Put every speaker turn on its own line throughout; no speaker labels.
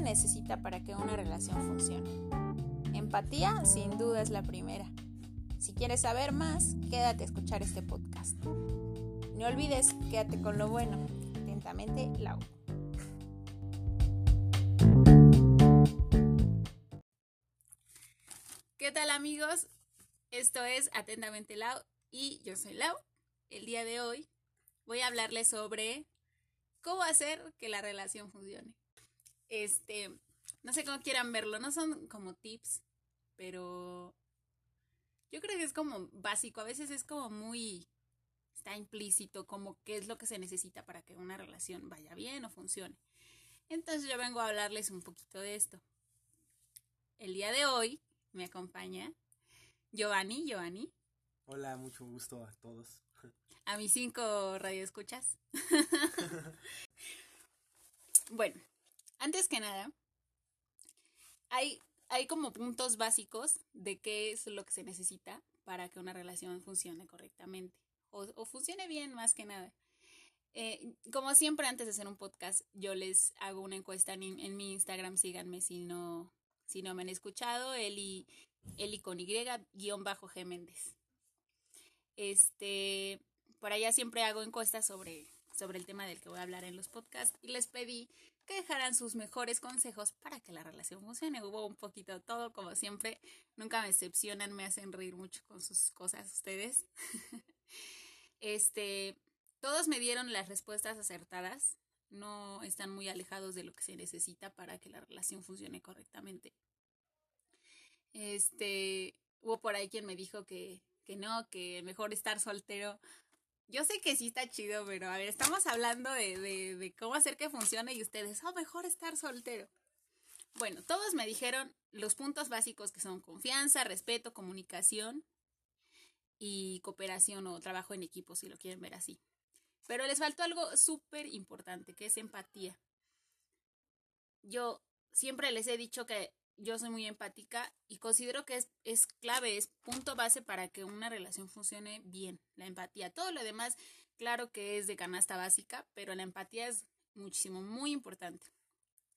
necesita para que una relación funcione? Empatía sin duda es la primera. Si quieres saber más, quédate a escuchar este podcast. No olvides, quédate con lo bueno. Atentamente, Lau. ¿Qué tal amigos? Esto es Atentamente Lau y yo soy Lau. El día de hoy voy a hablarles sobre cómo hacer que la relación funcione. Este, no sé cómo quieran verlo, no son como tips, pero yo creo que es como básico, a veces es como muy está implícito como qué es lo que se necesita para que una relación vaya bien o funcione. Entonces yo vengo a hablarles un poquito de esto. El día de hoy me acompaña Giovanni, Giovanni.
Hola, mucho gusto a todos.
A mis cinco radioescuchas. bueno, antes que nada, hay, hay como puntos básicos de qué es lo que se necesita para que una relación funcione correctamente o, funcione bien más que nada. Eh, como siempre, antes de hacer un podcast, yo les hago una encuesta en, mi Instagram. Síganme si no, si no me han escuchado. Eli, Eli con Y, guion bajo G Méndez. Este, por allá siempre hago encuestas sobre, sobre el tema del que voy a hablar en los podcasts. Y les pedí que dejaran sus mejores consejos para que la relación funcione. Hubo un poquito de todo, como siempre. Nunca me decepcionan, me hacen reír mucho con sus cosas ustedes. Este, todos me dieron las respuestas acertadas, no están muy alejados de lo que se necesita para que la relación funcione correctamente. Este, hubo por ahí quien me dijo que, que no, que mejor estar soltero. Yo sé que sí está chido, pero a ver, estamos hablando de, de, de cómo hacer que funcione y ustedes, oh, mejor estar soltero. Bueno, todos me dijeron los puntos básicos que son confianza, respeto, comunicación, y cooperación o trabajo en equipo, si lo quieren ver así. Pero les faltó algo súper importante, que es empatía. Yo siempre les he dicho que yo soy muy empática y considero que es, es clave, es punto base para que una relación funcione bien, la empatía. Todo lo demás, claro que es de canasta básica, pero la empatía es muchísimo, muy importante.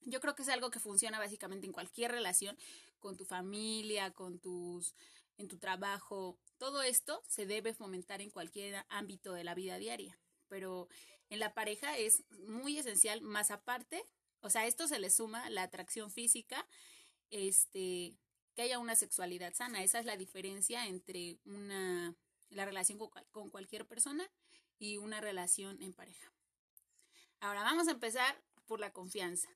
Yo creo que es algo que funciona básicamente en cualquier relación, con tu familia, con tus en tu trabajo. Todo esto se debe fomentar en cualquier ámbito de la vida diaria, pero en la pareja es muy esencial, más aparte, o sea, esto se le suma la atracción física, este, que haya una sexualidad sana. Esa es la diferencia entre una, la relación con, con cualquier persona y una relación en pareja. Ahora vamos a empezar por la confianza.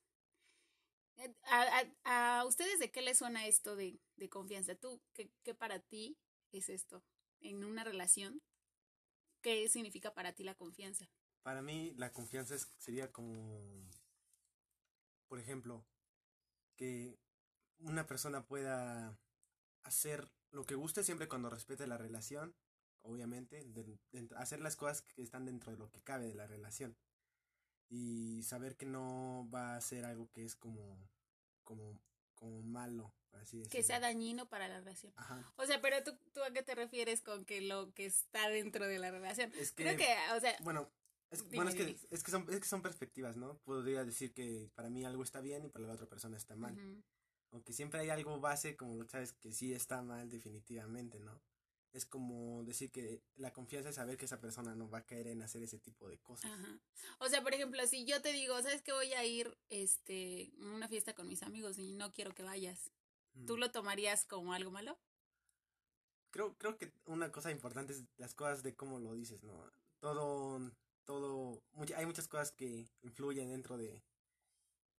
Eh, ¿A, a, ustedes de qué les suena esto de, de confianza? ¿Tú qué, qué, para ti es esto en una relación? ¿Qué significa para ti la confianza?
Para mí la confianza sería como, por ejemplo, que una persona pueda hacer lo que guste siempre cuando respete la relación, obviamente, de, de, hacer las cosas que están dentro de lo que cabe de la relación. Y saber que no va a ser algo que es como como como malo así
que sea dañino para la relación. O sea pero tú, tú a qué te refieres con que lo que está dentro de la relación.
Es que,
creo que o sea
bueno es, bueno, es que, es que, son, es que son perspectivas, ¿no? Podría decir que para mí algo está bien y para la otra persona está mal. Aunque siempre hay algo base, como lo sabes, que sí está mal definitivamente, ¿no? es como decir que la confianza es saber que esa persona no va a caer en hacer ese tipo de cosas.
Ajá. O sea, por ejemplo, si yo te digo, ¿sabes que voy a ir este, a una fiesta con mis amigos y no quiero que vayas? ¿Tú lo tomarías como algo malo?
Creo, creo que una cosa importante es las cosas de cómo lo dices, ¿no? Todo, todo, hay muchas cosas que influyen dentro de,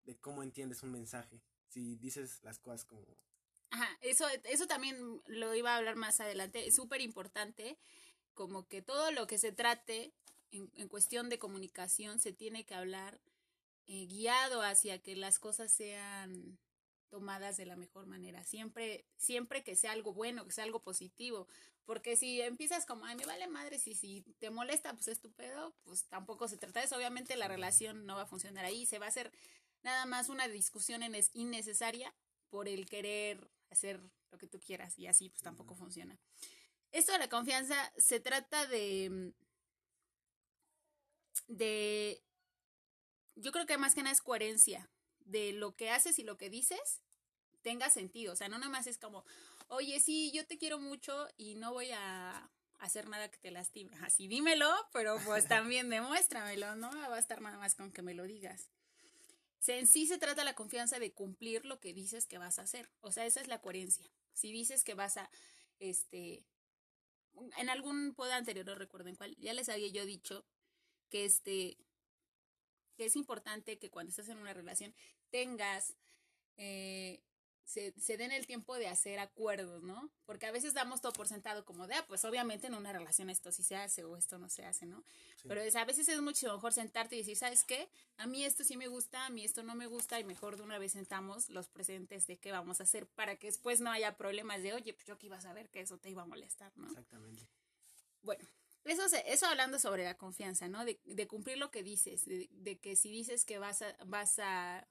de cómo entiendes un mensaje. Si dices las cosas como
Ajá, eso, eso también lo iba a hablar más adelante. Es súper importante como que todo lo que se trate en, en, cuestión de comunicación se tiene que hablar eh, guiado hacia que las cosas sean tomadas de la mejor manera. Siempre, siempre que sea algo bueno, que sea algo positivo. Porque si empiezas como, ay, me vale madre, si, si te molesta, pues estúpido, pues tampoco se trata de eso. Obviamente la relación no va a funcionar ahí. Se va a hacer nada más una discusión innecesaria por el querer hacer lo que tú quieras y así pues tampoco funciona. Esto de la confianza se trata de de yo creo que más que nada es coherencia de lo que haces y lo que dices tenga sentido. O sea, no nada más es como, oye, sí, yo te quiero mucho y no voy a hacer nada que te lastime. Así dímelo, pero pues también demuéstramelo, no va a estar nada más con que me lo digas. En sí se trata la confianza de cumplir lo que dices que vas a hacer. O sea, esa es la coherencia. Si dices que vas a, este, en algún pod anterior, no recuerdo en cuál, ya les había yo dicho que este, es importante que cuando estás en una relación tengas eh, se, se, den el tiempo de hacer acuerdos, ¿no? Porque a veces damos todo por sentado como de, ah, pues obviamente en una relación esto sí se hace o esto no se hace, ¿no? Pero es, a veces es mucho mejor sentarte y decir, ¿sabes qué? A mí esto sí me gusta, a mí esto no me gusta y mejor de una vez sentamos los presentes de qué vamos a hacer para que después no haya problemas de, oye, pues yo que iba a saber que eso te iba a molestar, ¿no?
Exactamente.
Bueno, eso, eso hablando sobre la confianza, ¿no? De, de cumplir lo que dices, de, de, que si dices que vas a, vas a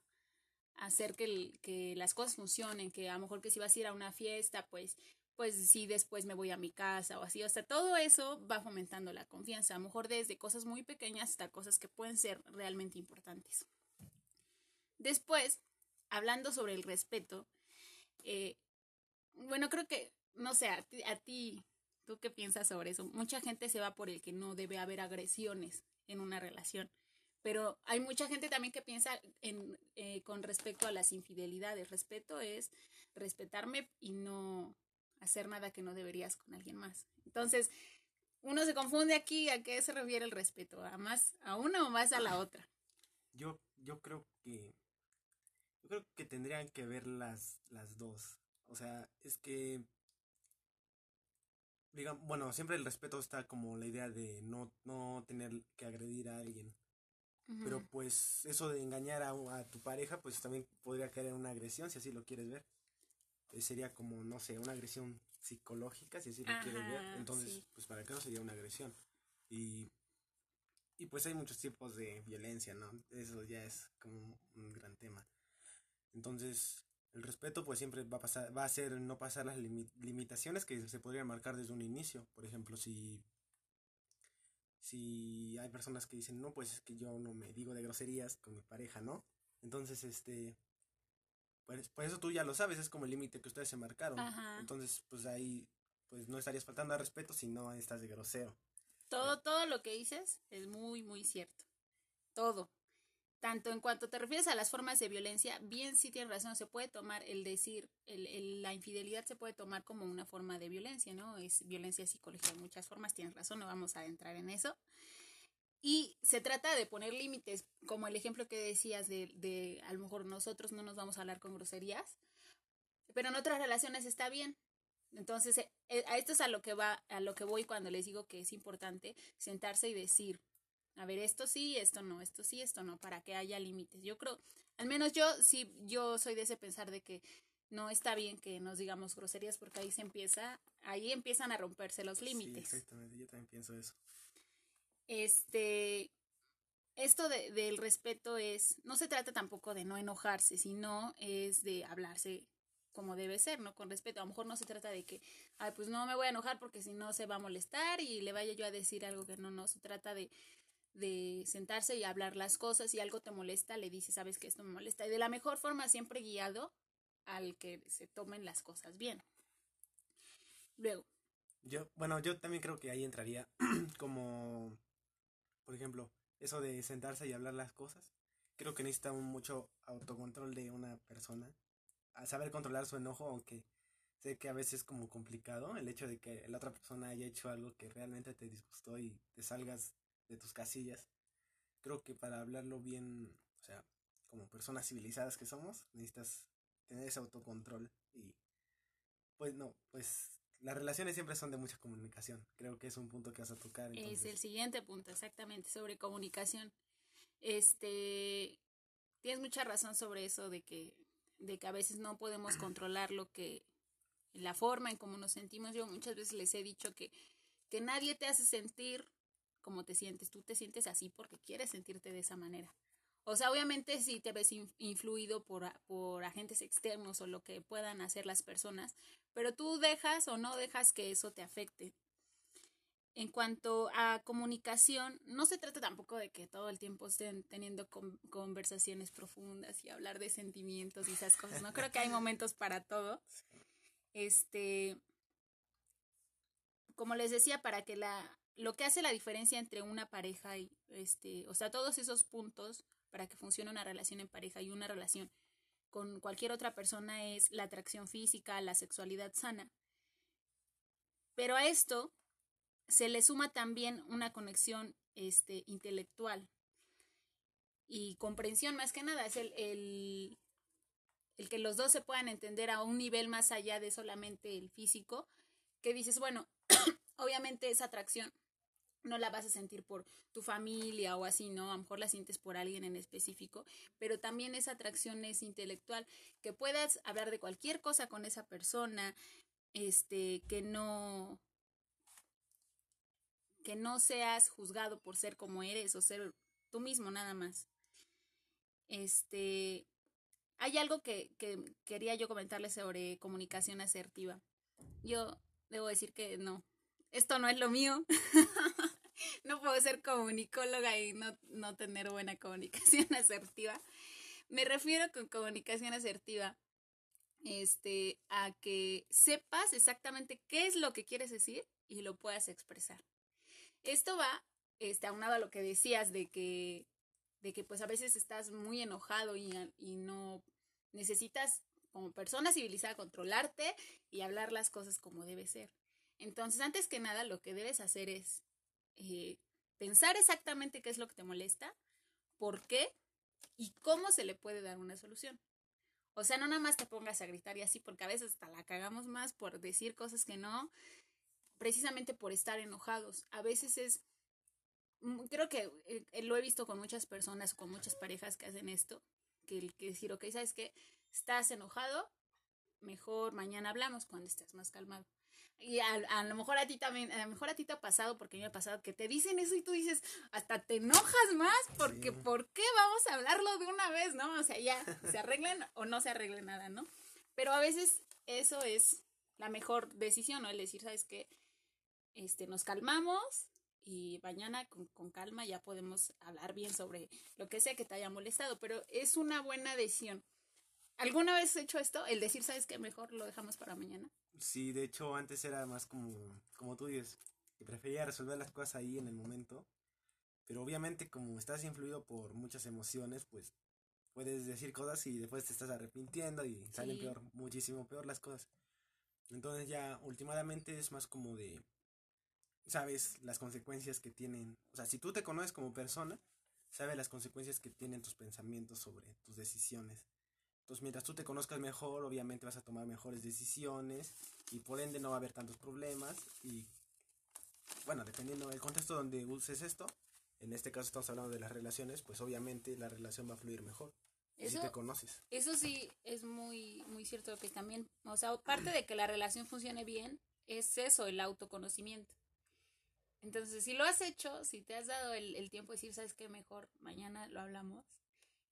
hacer que, que las cosas funcionen, que a lo mejor que si vas a ir a una fiesta, pues pues si después me voy a mi casa o así, o sea, todo eso va fomentando la confianza, a lo mejor desde cosas muy pequeñas hasta cosas que pueden ser realmente importantes. Después, hablando sobre el respeto, eh, bueno, creo que, no sé, a ti, ¿tú qué piensas sobre eso? Mucha gente se va por el que no debe haber agresiones en una relación. Pero hay mucha gente también que piensa en, eh, con respecto a las infidelidades. Respeto es respetarme y no hacer nada que no deberías con alguien más. Entonces, uno se confunde aquí a qué se refiere el respeto, a más a una o más a la otra.
Yo, yo creo que yo creo que tendrían que ver las, las dos. O sea, es que digamos, bueno, siempre el respeto está como la idea de no, no tener que agredir a alguien. Pero pues eso de engañar a, a, tu pareja, pues también podría caer en una agresión, si así lo quieres ver. Eh, sería como, no sé, una agresión psicológica, si así lo quieres ver. Entonces, sí. pues para qué no sería una agresión. Y, y pues hay muchos tipos de violencia, ¿no? Eso ya es como un gran tema. Entonces, el respeto pues siempre va a pasar, va a ser no pasar las limitaciones que se podrían marcar desde un inicio. Por ejemplo, si si hay personas que dicen, no, pues es que yo no me digo de groserías con mi pareja, ¿no? Entonces, este, pues, pues eso tú ya lo sabes, es como el límite que ustedes se marcaron. Ajá. Entonces, pues ahí, pues no estarías faltando al respeto si no estás de grosero.
Todo, todo lo que dices es muy, muy cierto. Todo tanto en cuanto te refieres a las formas de violencia, bien sí tienes razón, se puede tomar el decir, la infidelidad se puede tomar como una forma de violencia, ¿no? Es violencia psicológica de muchas formas, tienes razón, no vamos a entrar en eso. Y se trata de poner límites, como el ejemplo que decías de, de a lo mejor nosotros no nos vamos a hablar con groserías, pero en otras relaciones está bien. Entonces, eh, a esto es a lo que va, a lo que voy cuando les digo que es importante sentarse y decir, a ver, esto sí, esto no, esto sí, esto no, para que haya límites. Yo creo, al menos yo sí, yo soy de ese pensar de que no está bien que nos digamos groserías porque ahí se empieza, ahí empiezan a romperse los límites.
Sí, exactamente, yo también pienso eso.
Este, esto de, del respeto es, no se trata tampoco de no enojarse, sino es de hablarse como debe ser, ¿no? Con respeto. A lo mejor no se trata de que, ay, pues no me voy a enojar porque si no se va a molestar y le vaya yo a decir algo que no, no, se trata de de sentarse y hablar las cosas, si algo te molesta, le dices, sabes que esto me molesta, y de la mejor forma siempre guiado al que se tomen las cosas bien. Luego.
Yo, bueno, yo también creo que ahí entraría como, por ejemplo, eso de sentarse y hablar las cosas. Creo que necesita mucho autocontrol de una persona. A saber controlar su enojo, aunque sé que a veces es como complicado el hecho de que la otra persona haya hecho algo que realmente te disgustó y te salgas de tus casillas. Creo que para hablarlo bien, o sea, como personas civilizadas que somos, necesitas tener ese autocontrol y pues no, pues las relaciones siempre son de mucha comunicación. Creo que es un punto que vas a tocar.
Entonces. Es el siguiente punto, exactamente, sobre comunicación. Este, tienes mucha razón sobre eso de que, de que a veces no podemos controlar lo que, la forma en cómo nos sentimos. Yo muchas veces les he dicho que, que nadie te hace sentir cómo te sientes. Tú te sientes así porque quieres sentirte de esa manera. O sea, obviamente si te ves influido por, por agentes externos o lo que puedan hacer las personas, pero tú dejas o no dejas que eso te afecte. en cuanto a comunicación, no se trata tampoco de que todo el tiempo estén teniendo conversaciones profundas y hablar de sentimientos y esas cosas. No creo que hay momentos para todo. Este, como les decía, para que la, lo que hace la diferencia entre una pareja y, este, o sea, todos esos puntos para que funcione una relación en pareja y una relación con cualquier otra persona es la atracción física, la sexualidad sana. Pero a esto se le suma también una conexión este, intelectual y comprensión más que nada. Es el, el, el, que los dos se puedan entender a un nivel más allá de solamente el físico, que dices, bueno, obviamente esa atracción no la vas a sentir por tu familia o así, ¿no? A lo mejor la sientes por alguien en específico, pero también esa atracción es intelectual, que puedas hablar de cualquier cosa con esa persona, este, que no, que no seas juzgado por ser como eres o ser tú mismo nada más. Este, hay algo que, que quería yo comentarles sobre comunicación asertiva. Yo debo decir que no, esto no es lo mío. no puedo ser comunicóloga y no, no tener buena comunicación asertiva. Me refiero con comunicación asertiva este, a que sepas exactamente qué es lo que quieres decir y lo puedas expresar. Esto va este, aunado a lo que decías de que, de que pues a veces estás muy enojado y, no necesitas como persona civilizada controlarte y hablar las cosas como debe ser. Entonces, antes que nada, lo que debes hacer es eh, pensar exactamente qué es lo que te molesta, por qué y cómo se le puede dar una solución. O sea, no nada más te pongas a gritar y así, porque a veces hasta la cagamos más por decir cosas que no, precisamente por estar enojados. A veces es, mm, creo que eh, lo he visto con muchas personas, con muchas parejas que hacen esto, que el que decir, ok, ¿sabes qué? Estás enojado, mejor mañana hablamos cuando estés más calmado. Y a, lo mejor a ti también, a lo mejor a ti te ha pasado, porque a mí me ha pasado, que te dicen eso y tú dices, hasta te enojas más, porque ¿por qué vamos a hablarlo de una vez, no? O sea, ya se arreglen o no se arregle nada, ¿no? Pero a veces eso es la mejor decisión, ¿no? El decir, ¿sabes qué? este, nos calmamos y mañana con, calma ya podemos hablar bien sobre lo que sea que te haya molestado, pero es una buena decisión. ¿Alguna vez has hecho esto? El decir, ¿sabes qué? Mejor lo dejamos para mañana.
Sí, de hecho antes era más como, como tú dices, que prefería resolver las cosas ahí en el momento, pero obviamente como estás influido por muchas emociones, pues puedes decir cosas y después te estás arrepintiendo y salen peor, muchísimo peor las cosas. Entonces ya últimamente es más como de sabes las consecuencias que tienen. O sea, si tú te conoces como persona, sabes las consecuencias que tienen tus pensamientos sobre tus decisiones. Entonces, mientras tú te conozcas mejor, obviamente vas a tomar mejores decisiones y por ende no va a haber tantos problemas. Y bueno, dependiendo del contexto donde uses esto, en este caso estamos hablando de las relaciones, pues obviamente la relación va a fluir mejor. Eso, si te conoces.
Eso sí es muy, muy cierto que también, o sea, parte de que la relación funcione bien, es eso, el autoconocimiento. Entonces, si lo has hecho, si te has dado el, tiempo de decir, ¿sabes qué? Mejor mañana lo hablamos.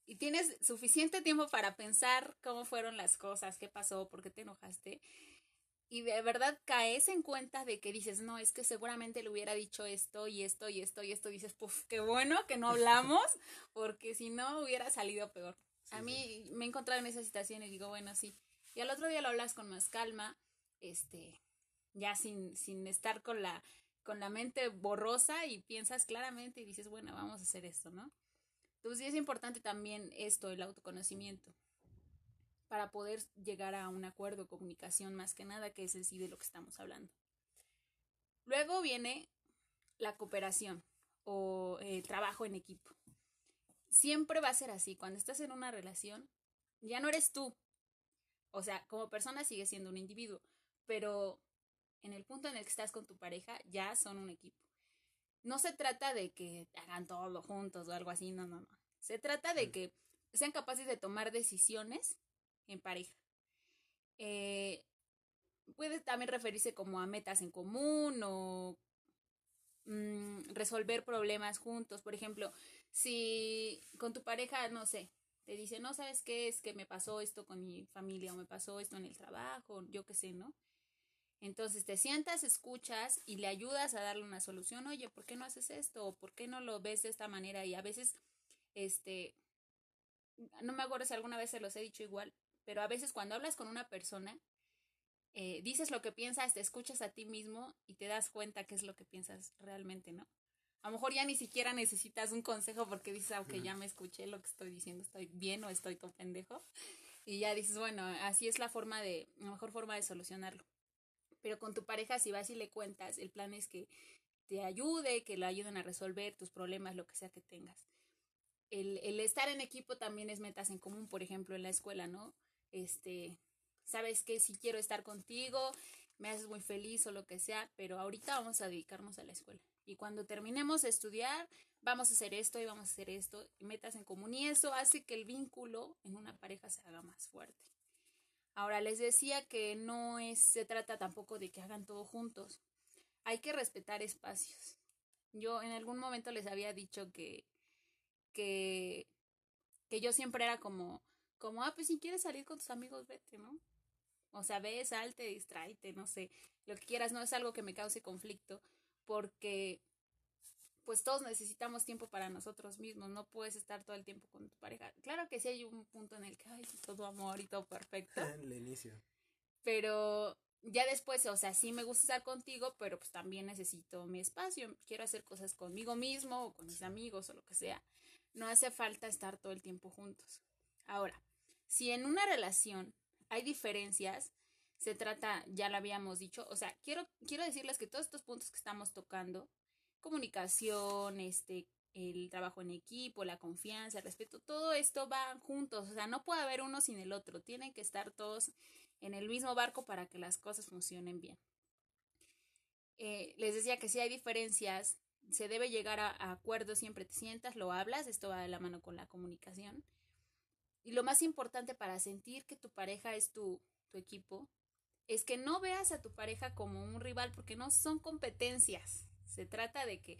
Y tienes suficiente tiempo para pensar cómo fueron las cosas, qué pasó, por qué te enojaste. Y de verdad caes en cuenta de que dices, no, es que seguramente le hubiera dicho esto y esto y esto y esto. dices, puf, qué bueno que no hablamos, porque si no hubiera salido peor. a mí me he encontrado en esa situación y digo, bueno, sí. Y al otro día lo hablas con más calma, este, ya sin, sin estar con la con la mente borrosa y piensas claramente y dices, bueno, vamos a hacer esto, ¿no? Entonces es importante también esto, el autoconocimiento, para poder llegar a un acuerdo, comunicación más que nada, que es el sí de lo que estamos hablando. Luego viene la cooperación o el trabajo en equipo. Siempre va a ser así. Cuando estás en una relación, ya no eres tú. O sea, como persona sigues siendo un individuo, pero en el punto en el que estás con tu pareja, ya son un equipo. No se trata de que hagan todo juntos o algo así, no, no, no. Se trata de que sean capaces de tomar decisiones en pareja. Eh, puede también referirse como a metas en común o mm, resolver problemas juntos. Por ejemplo, si con tu pareja, no sé, te dice, no sabes qué es que me pasó esto con mi familia o me pasó esto en el trabajo, yo qué sé, ¿no? Entonces te sientas, escuchas y le ayudas a darle una solución. Oye, ¿por qué no haces esto? ¿O por qué no lo ves de esta manera? Y a veces, este, no me acuerdo si alguna vez se los he dicho igual, pero a veces cuando hablas con una persona, eh, dices lo que piensas, te escuchas a ti mismo y te das cuenta qué es lo que piensas realmente, ¿no? A lo mejor ya ni siquiera necesitas un consejo porque dices, aunque ah, ya me escuché lo que estoy diciendo, estoy bien o estoy todo pendejo. Y ya dices, bueno, así es la forma de, la mejor forma de solucionarlo. Pero con tu pareja, si vas y le cuentas, el plan es que te ayude, que le ayuden a resolver tus problemas, lo que sea que tengas. El, el estar en equipo también es metas en común, por ejemplo, en la escuela, ¿no? Este, sabes que si quiero estar contigo, me haces muy feliz o lo que sea, pero ahorita vamos a dedicarnos a la escuela. Y cuando terminemos de estudiar, vamos a hacer esto y vamos a hacer esto, y metas en común, y eso hace que el vínculo en una pareja se haga más fuerte. Ahora les decía que no es, se trata tampoco de que hagan todo juntos. Hay que respetar espacios. Yo en algún momento les había dicho que, que, que yo siempre era como, como, ah, pues si quieres salir con tus amigos, vete, ¿no? O sea, ve, salte, distráete, no sé, lo que quieras, no es algo que me cause conflicto, porque pues todos necesitamos tiempo para nosotros mismos, no puedes estar todo el tiempo con tu pareja. Claro que sí hay un punto en el que, ay, todo amor y todo perfecto.
el inicio.
Pero ya después, o sea, sí me gusta estar contigo, pero pues también necesito mi espacio, quiero hacer cosas conmigo mismo o con mis amigos o lo que sea. No hace falta estar todo el tiempo juntos. Ahora, si en una relación hay diferencias, se trata, ya lo habíamos dicho, o sea, quiero, quiero decirles que todos estos puntos que estamos tocando comunicación, este, el trabajo en equipo, la confianza, el respeto, todo esto va juntos, o sea, no puede haber uno sin el otro, tienen que estar todos en el mismo barco para que las cosas funcionen bien. Eh, les decía que si hay diferencias, se debe llegar a, acuerdos, siempre te sientas, lo hablas, esto va de la mano con la comunicación. Y lo más importante para sentir que tu pareja es tu equipo, es que no veas a tu pareja como un rival, porque no son competencias. Se trata de que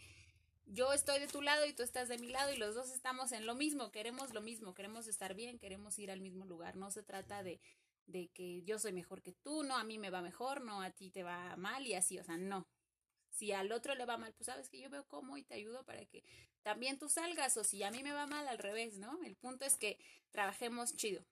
yo estoy de tu lado y tú estás de mi lado y los dos estamos en lo mismo, queremos lo mismo, queremos estar bien, queremos ir al mismo lugar. No se trata de, de que yo soy mejor que tú, no, a mí me va mejor, no, a ti te va mal y así, o sea, no. Si al otro le va mal, pues sabes que yo veo cómo y te ayudo para que también tú salgas, o si a mí me va mal, al revés, ¿no? El punto es que trabajemos chido.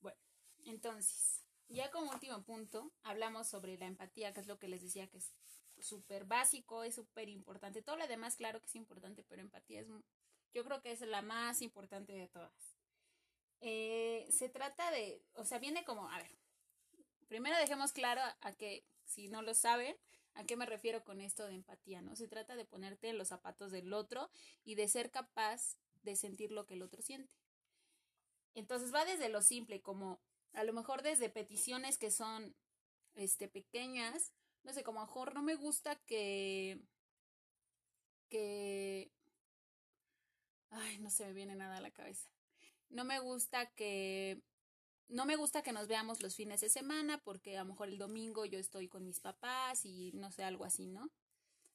Bueno, entonces, ya como último punto, hablamos sobre la empatía, que es lo que les decía que es súper básico, es súper importante. Todo lo demás, claro que es importante, pero empatía es, yo creo que es la más importante de todas. Eh, se trata de, o sea, viene como, a ver, primero dejemos claro a, que, si no lo saben, ¿A qué me refiero con esto de empatía? ¿No? Se trata de ponerte en los zapatos del otro y de ser capaz de sentir lo que el otro siente. Entonces va desde lo simple, como a lo mejor desde peticiones que son este pequeñas no sé, como a no me gusta que, que, ay, no se me viene nada a la cabeza. No me gusta que, no me gusta que nos veamos los fines de semana porque a lo mejor el domingo yo estoy con mis papás y no sé, algo así, ¿no?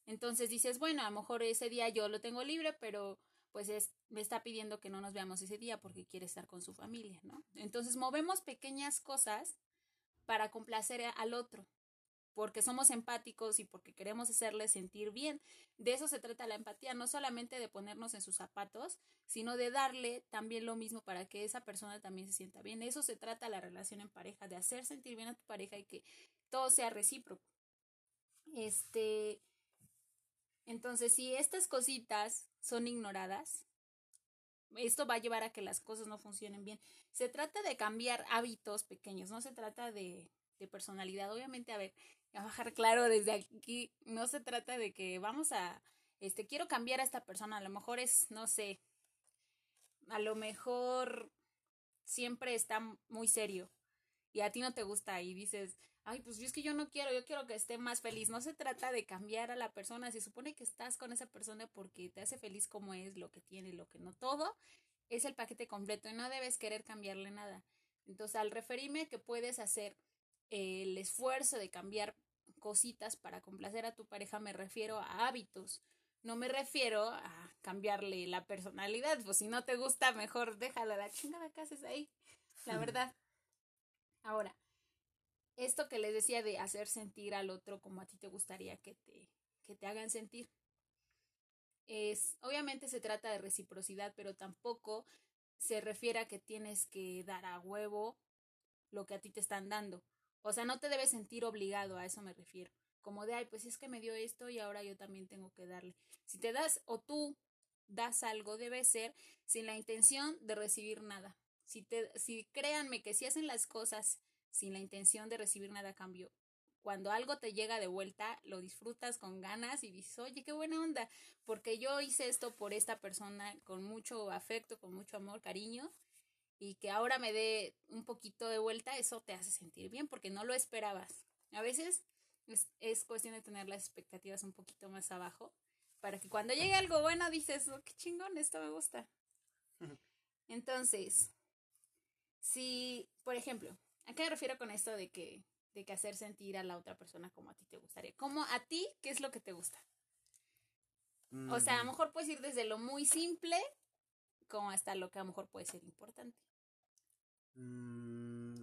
Entonces dices, bueno, a lo mejor ese día yo lo tengo libre, pero pues es, me está pidiendo que no nos veamos ese día porque quiere estar con su familia, ¿no? Entonces movemos pequeñas cosas para complacer al otro porque somos empáticos y porque queremos hacerle sentir bien. De eso se trata la empatía, no solamente de ponernos en sus zapatos, sino de darle también lo mismo para que esa persona también se sienta bien. De eso se trata la relación en pareja, de hacer sentir bien a tu pareja y que todo sea recíproco. Este, entonces, si estas cositas son ignoradas, esto va a llevar a que las cosas no funcionen bien. Se trata de cambiar hábitos pequeños, no se trata de, de personalidad. Obviamente, a ver, a bajar claro desde aquí, no se trata de que vamos a, este, quiero cambiar a esta persona, a lo mejor es, no sé, a lo mejor siempre está muy serio y a ti no te gusta y dices, ay, pues yo es que yo no quiero, yo quiero que esté más feliz. No se trata de cambiar a la persona, se supone que estás con esa persona porque te hace feliz como es, lo que tiene, lo que no, todo es el paquete completo y no debes querer cambiarle nada. Entonces, al referirme que puedes hacer el esfuerzo de cambiar cositas para complacer a tu pareja, me refiero a hábitos. No me refiero a cambiarle la personalidad, pues si no te gusta, mejor déjala la chingada que haces ahí, la verdad. Ahora, esto que les decía de hacer sentir al otro como a ti te gustaría que te, que te hagan sentir. Es, obviamente se trata de reciprocidad, pero tampoco se refiere a que tienes que dar a huevo lo que a ti te están dando. O sea, no te debes sentir obligado, a eso me refiero. Como de, ay, pues es que me dio esto y ahora yo también tengo que darle. Si te das o tú das algo, debe ser sin la intención de recibir nada. Si, te, si créanme que si hacen las cosas sin la intención de recibir nada a cambio, cuando algo te llega de vuelta, lo disfrutas con ganas y dices, oye, qué buena onda, porque yo hice esto por esta persona con mucho afecto, con mucho amor, cariño, y que ahora me dé un poquito de vuelta, eso te hace sentir bien porque no lo esperabas. A veces es, es cuestión de tener las expectativas un poquito más abajo para que cuando llegue algo bueno dices, oh, qué chingón, esto me gusta. Entonces, si, por ejemplo, ¿a qué me refiero con esto de que, de que hacer sentir a la otra persona como a ti te gustaría? Como a ti, ¿qué es lo que te gusta? O sea, a lo
Mm,
mejor puedes ir desde lo muy simple como hasta lo que a lo mejor puede ser importante.
Mm,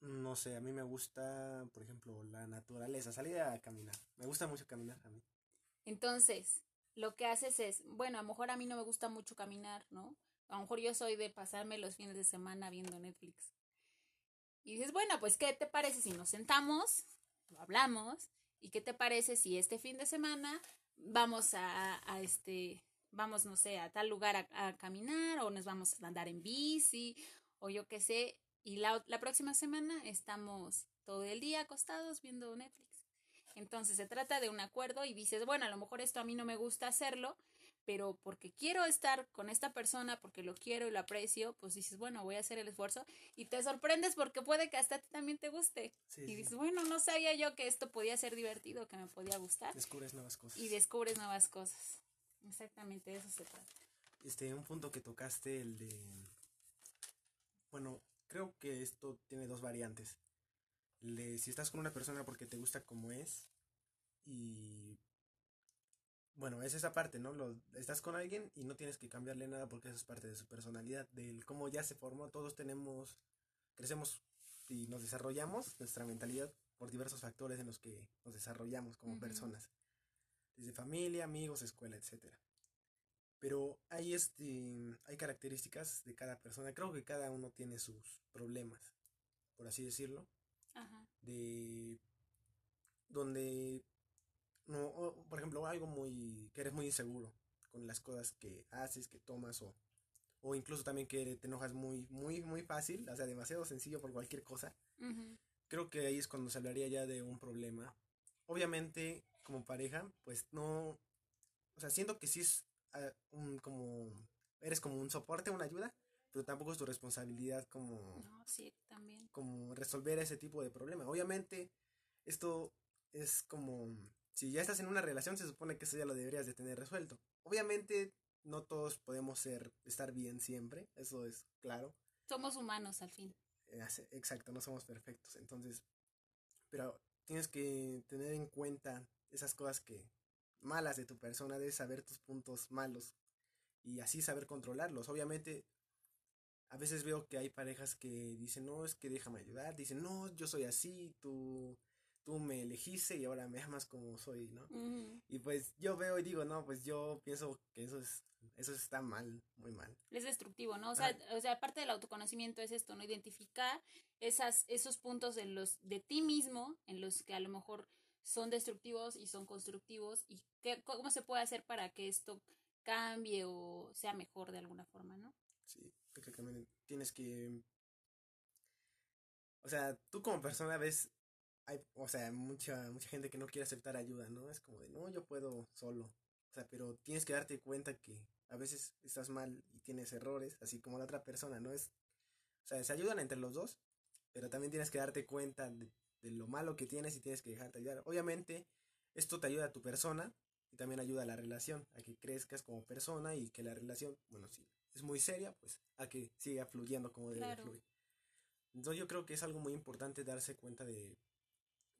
no sé, a mí me gusta, por ejemplo, la naturaleza, salir a caminar. Me gusta mucho caminar a mí.
Entonces, lo que haces es, bueno, a lo mejor a mí no me gusta mucho caminar, ¿no? A lo mejor yo soy de pasarme los fines de semana viendo Netflix. Y dices, bueno, pues, ¿qué te parece si nos sentamos, hablamos, y qué te parece si este fin de semana vamos a, a este, vamos, no sé, a tal lugar a, a caminar, o nos vamos a andar en bici, o yo qué sé, y la, la próxima semana estamos todo el día acostados viendo Netflix. Entonces se trata de un acuerdo y dices, bueno, a lo mejor esto a mí no me gusta hacerlo, pero porque quiero estar con esta persona, porque lo quiero y lo aprecio, pues dices, bueno, voy a hacer el esfuerzo y te sorprendes porque puede que hasta a ti también te guste.
Sí,
Y
sí.
dices, bueno, no sabía yo que esto podía ser divertido, que me podía gustar.
Descubres nuevas cosas.
Y descubres nuevas cosas. Exactamente, de eso se trata.
Este, un punto que tocaste, el de... Bueno, creo que esto tiene dos variantes. Si estás con una persona porque te gusta como es y... Bueno, es esa parte, ¿no? Lo, estás con alguien y no tienes que cambiarle nada porque eso es parte de su personalidad, del cómo ya se formó. Todos tenemos, crecemos y nos desarrollamos nuestra mentalidad por diversos factores en los que nos desarrollamos como personas. Desde familia, amigos, escuela, etcétera. Pero hay este hay características de cada persona. Creo que cada uno tiene sus problemas, por así decirlo,
Ajá.
de donde no, o, por ejemplo, algo muy que eres muy inseguro con las cosas que haces, que tomas o o incluso también que te enojas muy muy muy fácil, o sea, demasiado sencillo por cualquier cosa. Creo que ahí es cuando se hablaría ya de un problema. Obviamente, como pareja, pues no o sea, siento que sí es un como eres como un soporte, una ayuda, pero tampoco es tu responsabilidad como
No, sí, también.
como resolver ese tipo de problema. Obviamente, esto es como si ya estás en una relación, se supone que eso ya lo deberías de tener resuelto. Obviamente, no todos podemos ser estar bien siempre, eso es claro.
Somos humanos al fin.
Eh, Exacto, no somos perfectos. Entonces, pero tienes que tener en cuenta esas cosas que malas de tu persona, debes saber tus puntos malos y así saber controlarlos. Obviamente, a veces veo que hay parejas que dicen, no, es que déjame ayudar, dicen, no, yo soy así, tú, tú me elegiste y ahora me amas como soy, ¿no? Y pues yo veo y digo, no, pues yo pienso que eso es, eso está mal, muy mal.
es destructivo, ¿no? O sea, o sea, parte del autoconocimiento es esto, ¿no? Identificar esas, esos puntos en los, de ti mismo, en los que a lo mejor son destructivos y son constructivos, y qué, cómo se puede hacer para que esto cambie o sea mejor de alguna forma, ¿no?
Sí, también tienes que... O sea, tú como persona ves, hay, o sea, mucha, mucha gente que no quiere aceptar ayuda, ¿no? Es como de, no, yo puedo solo. O sea, pero tienes que darte cuenta que a veces estás mal y tienes errores, así como la otra persona, ¿no? Es, o sea, se ayudan entre los dos, pero también tienes que darte cuenta de, de lo malo que tienes y tienes que dejarte ayudar. Obviamente, esto te ayuda a tu persona y también ayuda a la relación, a que crezcas como persona y que la relación, bueno, sí, es muy seria, pues a que siga fluyendo como debe de
Claro.
fluir. Entonces yo creo que es algo muy importante darse cuenta de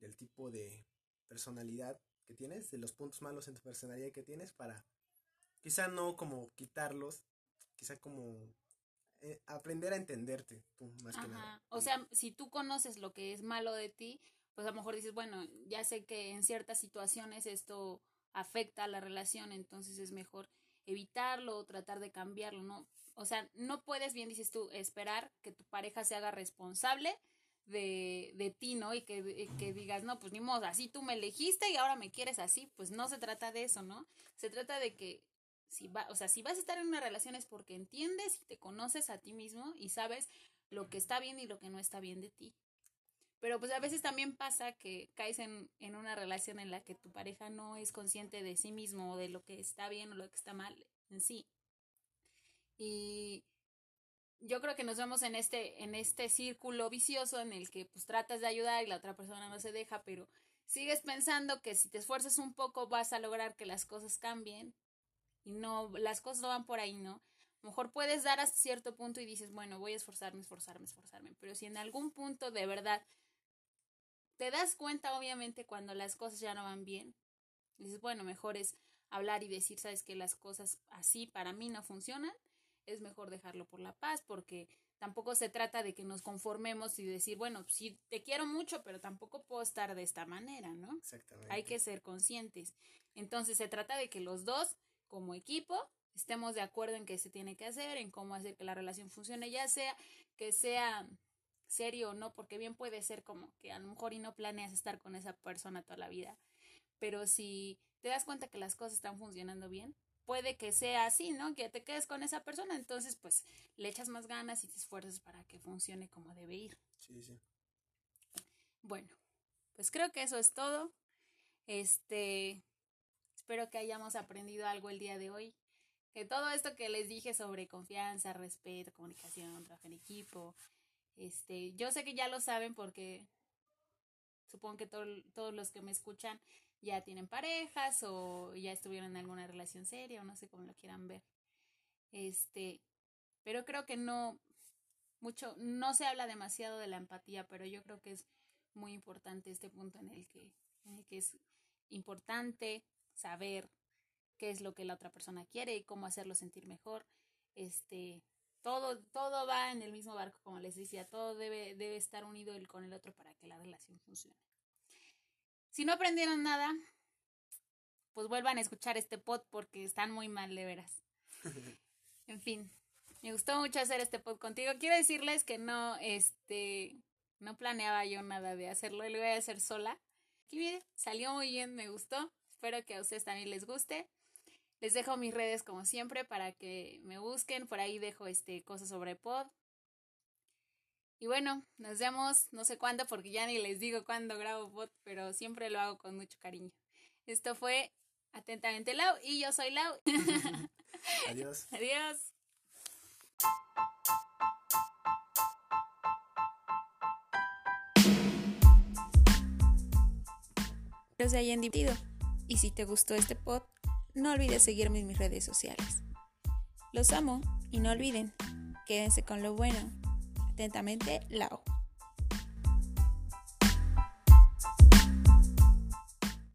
del tipo de personalidad que tienes, de los puntos malos en tu personalidad que tienes para quizá no como quitarlos, quizá como eh, aprender a entenderte tú, más que nada.
O sea, si tú conoces lo que es malo de ti, pues a lo mejor dices, bueno, ya sé que en ciertas situaciones esto afecta a la relación, entonces es mejor evitarlo o tratar de cambiarlo, ¿no? O sea, no puedes, bien dices tú, esperar que tu pareja se haga responsable de, de ti, ¿no? Y que, que, digas, no, pues ni modo, así tú me elegiste y ahora me quieres así, pues no se trata de eso, ¿no? Se trata de que si va, o sea, si vas a estar en una relación es porque entiendes y te conoces a ti mismo y sabes lo que está bien y lo que no está bien de ti. Pero pues a veces también pasa que caes en, en una relación en la que tu pareja no es consciente de sí mismo o de lo que está bien o lo que está mal en sí. Y yo creo que nos vemos en este, en este círculo vicioso en el que pues tratas de ayudar y la otra persona no se deja, pero sigues pensando que si te esfuerzas un poco vas a lograr que las cosas cambien y no, las cosas no van por ahí, ¿no? A lo mejor puedes dar hasta cierto punto y dices, bueno, voy a esforzarme, esforzarme, esforzarme, pero si en algún punto de verdad te das cuenta, obviamente, cuando las cosas ya no van bien, dices, bueno, mejor es hablar y decir, sabes que las cosas así para mí no funcionan, es mejor dejarlo por la paz, porque tampoco se trata de que nos conformemos y decir, bueno, sí te quiero mucho, pero tampoco puedo estar de esta manera, ¿no? Exactamente. Hay que ser conscientes. Entonces se trata de que los dos, como equipo, estemos de acuerdo en qué se tiene que hacer, en cómo hacer que la relación funcione, ya sea que sea serio o no, porque bien puede ser como que a lo mejor y no planeas estar con esa persona toda la vida, pero si te das cuenta que las cosas están funcionando bien, puede que sea así, ¿no? Que te quedes con esa persona, entonces pues le echas más ganas y te esfuerzas para que funcione como debe ir. Sí, sí. Bueno, pues creo que eso es todo. Este, espero que hayamos aprendido algo el día de hoy. Que todo esto que les dije sobre confianza, respeto, comunicación, trabajo en equipo, este, yo sé que ya lo saben porque supongo que todos los que me escuchan ya tienen parejas o ya estuvieron en alguna relación seria o no sé cómo lo quieran ver. Este, pero creo que no mucho, no se habla demasiado de la empatía, pero yo creo que es muy importante este punto en el que, en el que es importante saber qué es lo que la otra persona quiere y cómo hacerlo sentir mejor. Este, todo, todo va en el mismo barco, como les decía, todo debe, debe estar unido el con el otro para que la relación funcione. Si no aprendieron nada, pues vuelvan a escuchar este pod porque están muy mal de veras. En fin, me gustó mucho hacer este pod contigo. Quiero decirles que no, este, no planeaba yo nada de hacerlo, lo voy a hacer sola. Salió muy bien, me gustó. Espero que a ustedes también les guste. Les dejo mis redes como siempre para que me busquen. Por ahí dejo este cosas sobre pod. Y bueno, nos vemos no sé cuándo porque ya ni les digo cuándo grabo pod, pero siempre lo hago con mucho cariño. Esto fue Atentamente Lau y yo soy Lau.
Adiós.
Adiós. Se hayan divertido. Y si te gustó este pod, no olvides seguirme en mis redes sociales. Los amo y no olviden, quédense con lo bueno. Atentamente, Lao.